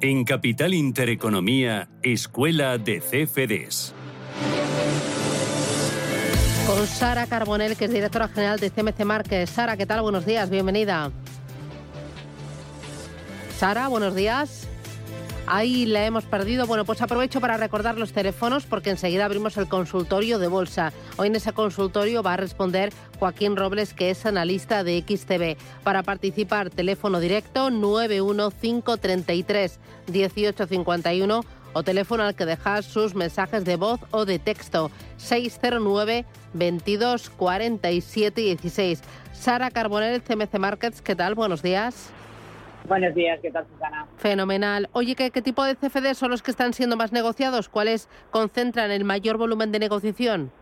En Capital Intereconomía, Escuela de CFDs. Con Sara Carbonell, que es directora general de CMC Márquez. Sara, ¿qué tal? Buenos días, bienvenida. Sara, buenos días. Ahí la hemos perdido. Bueno, pues aprovecho para recordar los teléfonos porque enseguida abrimos el consultorio de bolsa. Hoy en ese consultorio va a responder Joaquín Robles, que es analista de XTV. Para participar, teléfono directo 91533 1851 o teléfono al que dejar sus mensajes de voz o de texto 609 22 47 16. Sara Carbonell, CMC Markets, ¿qué tal? Buenos días. Buenos días, ¿qué tal, Susana? Fenomenal. Oye, ¿qué, tipo de CFD son los que están siendo más negociados? ¿Cuáles concentran el mayor volumen de negociación?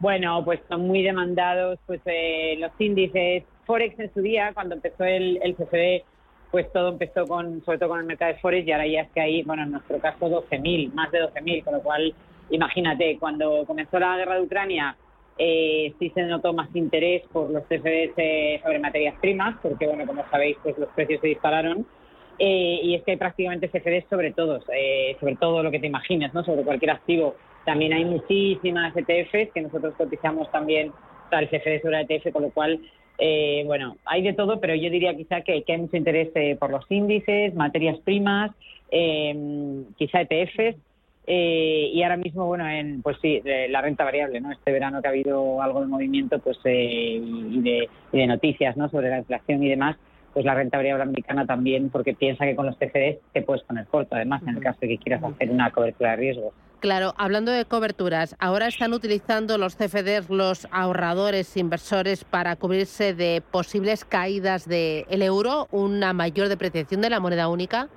Bueno, pues son muy demandados pues eh, los índices. Forex en su día, cuando empezó el, el CFD, pues todo empezó con, sobre todo con el mercado de Forex y ahora ya es que hay, bueno, en nuestro caso 12.000, más de 12.000, con lo cual, imagínate, cuando comenzó la guerra de Ucrania, eh, sí se notó más interés por los CFDs sobre materias primas, porque, bueno, como sabéis, pues los precios se dispararon. Eh, y es que hay prácticamente CFDs sobre todos, eh, sobre todo lo que te imagines, ¿no? Sobre cualquier activo. También hay muchísimas ETFs que nosotros cotizamos también para el CFD sobre ETF, con lo cual, eh, bueno, hay de todo, pero yo diría quizá que, que hay mucho interés por los índices, materias primas, quizá ETFs eh, y ahora mismo, bueno, en, pues sí, la renta variable, ¿no? Este verano que ha habido algo de movimiento pues eh, y, de, y, de, noticias, ¿no? Sobre la inflación y demás, pues la renta variable americana también, porque piensa que con los CFDs te puedes poner corto, además, en el caso de que quieras hacer una cobertura de riesgo. Claro, hablando de coberturas, ahora están utilizando los CFDs, los ahorradores, inversores, para cubrirse de posibles caídas del el euro, una mayor depreciación de la moneda única.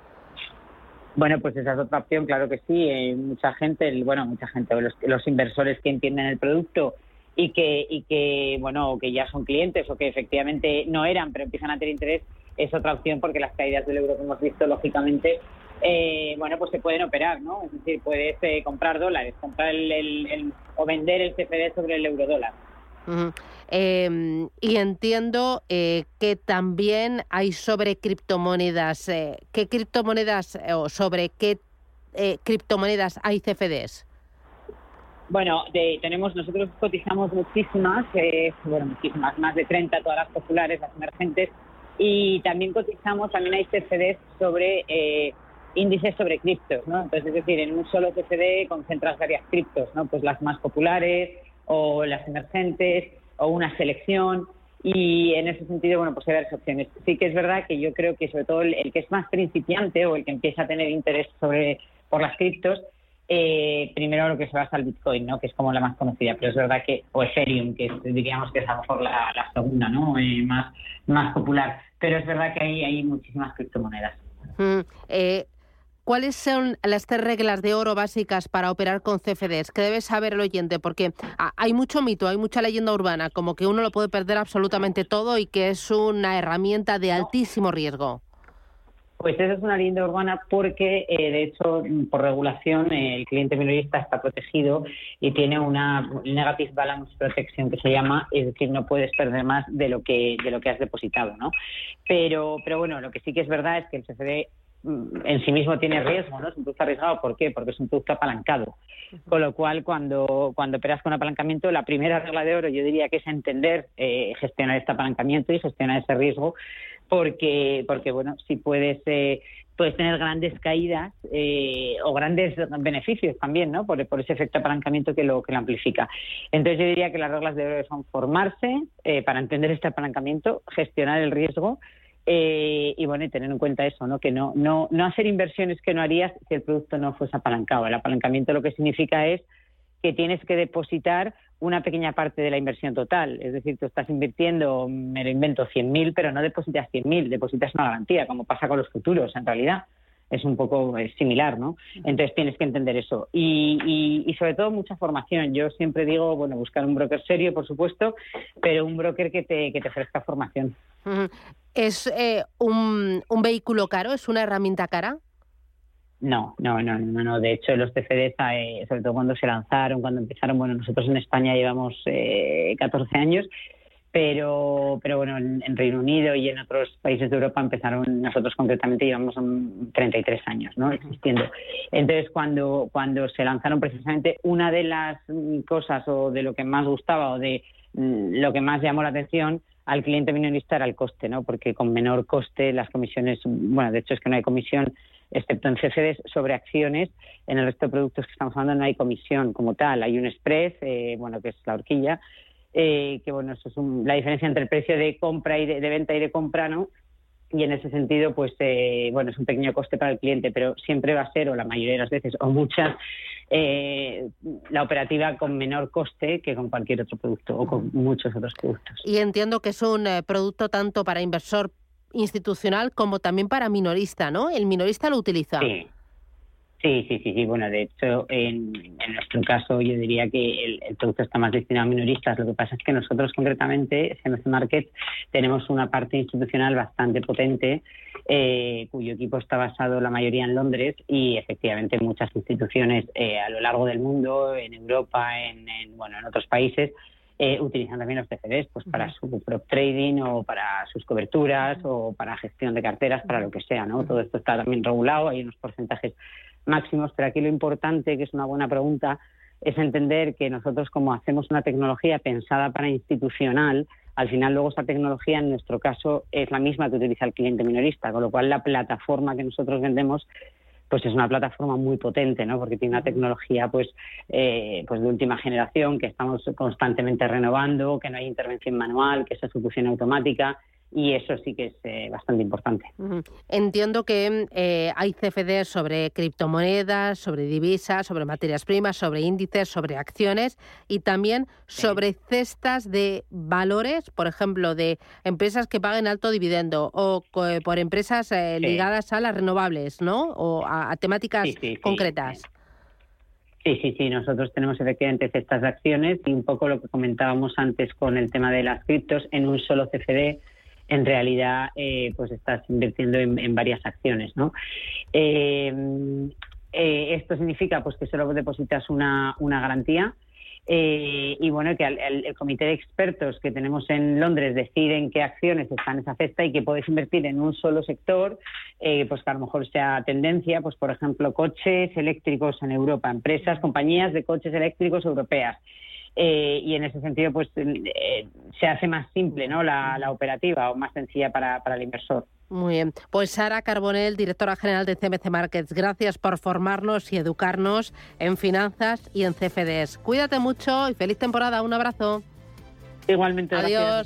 Bueno, pues esa es otra opción, claro que sí. Mucha gente, bueno, mucha gente, los, los, inversores que entienden el producto y que, y que, bueno, que ya son clientes o que efectivamente no eran, pero empiezan a tener interés, es otra opción porque las caídas del euro que hemos visto, lógicamente, eh, bueno, pues se pueden operar, ¿no? Es decir, puedes eh, comprar dólares, comprar el, el, el, o vender el CFD sobre el euro dólar. Eh, y entiendo eh, que también hay sobre criptomonedas. Eh, ¿Qué criptomonedas o sobre qué eh, criptomonedas hay CFDs? Bueno, de, tenemos nosotros cotizamos muchísimas, eh, bueno, muchísimas, más de 30, todas las populares, las emergentes, y también cotizamos, también hay CFDs sobre eh, índices sobre criptos, ¿no? Entonces, es decir, en un solo CFD concentras varias criptos, ¿no? Pues las más populares, o las emergentes o una selección y en ese sentido, bueno, pues hay varias opciones. Sí que es verdad que yo creo que sobre todo el, el que es más principiante o el que empieza a tener interés sobre por las criptos, eh, primero lo que se basa al Bitcoin, ¿no? Que es como la más conocida, pero es verdad que, o Ethereum, que es, diríamos que es a lo mejor la, la segunda, ¿no? Eh, más, más popular. Pero es verdad que hay, hay muchísimas criptomonedas. Mm, eh, ¿Cuáles son las tres reglas de oro básicas para operar con CFDs? Que debe saber el oyente, porque hay mucho mito, hay mucha leyenda urbana, como que uno lo puede perder absolutamente todo y que es una herramienta de altísimo riesgo. Pues esa es una leyenda urbana porque, eh, de hecho, por regulación, el cliente minorista está protegido y tiene una negative balance protection que se llama, es decir, no puedes perder más de lo que de lo que has depositado, ¿no? Pero, pero bueno, lo que sí que es verdad es que el CFD en sí mismo tiene riesgo, ¿no? Es un producto arriesgado, ¿por qué? Porque es un producto apalancado. Con lo cual, cuando, cuando operas con apalancamiento, la primera regla de oro yo diría que es entender, eh, gestionar este apalancamiento y gestionar ese riesgo, porque, porque bueno, si puedes, eh, puedes tener grandes caídas eh, o grandes beneficios también, ¿no? Por, por ese efecto apalancamiento que lo, que lo amplifica. Entonces yo diría que las reglas de oro son formarse eh, para entender este apalancamiento, gestionar el riesgo, eh, y bueno, y tener en cuenta eso, ¿no? Que no, no, no hacer inversiones que no harías si el producto no fuese apalancado. El apalancamiento lo que significa es que tienes que depositar una pequeña parte de la inversión total. Es decir, tú estás invirtiendo, me lo invento, 100.000, pero no depositas 100.000, depositas una garantía, como pasa con los futuros en realidad. Es un poco similar, ¿no? Entonces tienes que entender eso. Y, y, sobre todo mucha formación. Yo siempre digo, bueno, buscar un broker serio, por supuesto, pero un broker que te, que te ofrezca formación. ¿Es eh, un, un vehículo caro? ¿Es una herramienta cara? No, no, no, no, no. De hecho, los CFDs, eh, sobre todo cuando se lanzaron, cuando empezaron, bueno, nosotros en España llevamos eh, 14 años, pero, pero bueno, en, Reino Unido y en otros países de Europa empezaron, nosotros concretamente llevamos 33 años, ¿no? Existiendo. Entonces, cuando, cuando se lanzaron precisamente, una de las cosas o de lo que más gustaba o de mm, lo que más llamó la atención al cliente minorista era el coste, ¿no? Porque con menor coste las comisiones, bueno, de hecho es que no hay comisión excepto en CFDs sobre acciones, en el resto de productos que estamos hablando no hay comisión como tal, hay un spread, eh, bueno, que es la horquilla, eh, que bueno, eso es la diferencia entre el precio de compra y de, venta y de compra, ¿no? Y en ese sentido, pues eh, bueno, es un pequeño coste para el cliente, pero siempre va a ser, o la mayoría de las veces, o muchas, la operativa con menor coste que con cualquier otro producto o con muchos otros productos. Y entiendo que es un producto tanto para inversor institucional como también para minorista, ¿no? El minorista lo utiliza. Sí. Sí, sí, sí, Bueno, de hecho, en, nuestro caso yo diría que el, producto está más destinado a minoristas. Lo que pasa es que nosotros concretamente, CMC Market, tenemos una parte institucional bastante potente, eh, cuyo equipo está basado la mayoría en Londres y efectivamente muchas instituciones eh, a lo largo del mundo, en Europa, en, en, bueno, en otros países, eh, utilizan también los CFDs pues para su prop trading o para sus coberturas o para gestión de carteras, para lo que sea, ¿no? Todo esto está también regulado, hay unos porcentajes máximos, pero aquí lo importante, que es una buena pregunta, es entender que nosotros como hacemos una tecnología pensada para institucional, al final luego esa tecnología en nuestro caso es la misma que utiliza el cliente minorista, con lo cual la plataforma que nosotros vendemos pues es una plataforma muy potente, ¿no? Porque tiene una tecnología, pues, eh, pues de última generación que estamos constantemente renovando, que no hay intervención manual, que es ejecución automática y eso sí que es eh, bastante importante. Entiendo que eh, hay CFDs sobre criptomonedas, sobre divisas, sobre materias primas, sobre índices, sobre acciones y también sobre cestas de valores, por ejemplo, de empresas que paguen alto dividendo o por empresas eh, ligadas a las renovables, ¿no? O a, temáticas concretas. Sí, sí, sí. Nosotros tenemos efectivamente cestas de acciones y un poco lo que comentábamos antes con el tema de las criptos en un solo CFD en realidad eh, pues estás invirtiendo en, varias acciones, ¿no? Eh, eh, esto significa pues que solo depositas una, una garantía y bueno que el, comité de expertos que tenemos en Londres deciden qué acciones están en esa cesta y que puedes invertir en un solo sector, pues que a lo mejor sea tendencia, pues por ejemplo coches eléctricos en Europa, empresas, compañías de coches eléctricos europeas. Eh, y en ese sentido pues eh, se hace más simple ¿no? la, operativa o más sencilla para, para el inversor. Muy bien. Pues Sara Carbonell, directora general de CMC Markets, gracias por formarnos y educarnos en finanzas y en CFDs. Cuídate mucho y feliz temporada. Un abrazo. Igualmente. Adiós.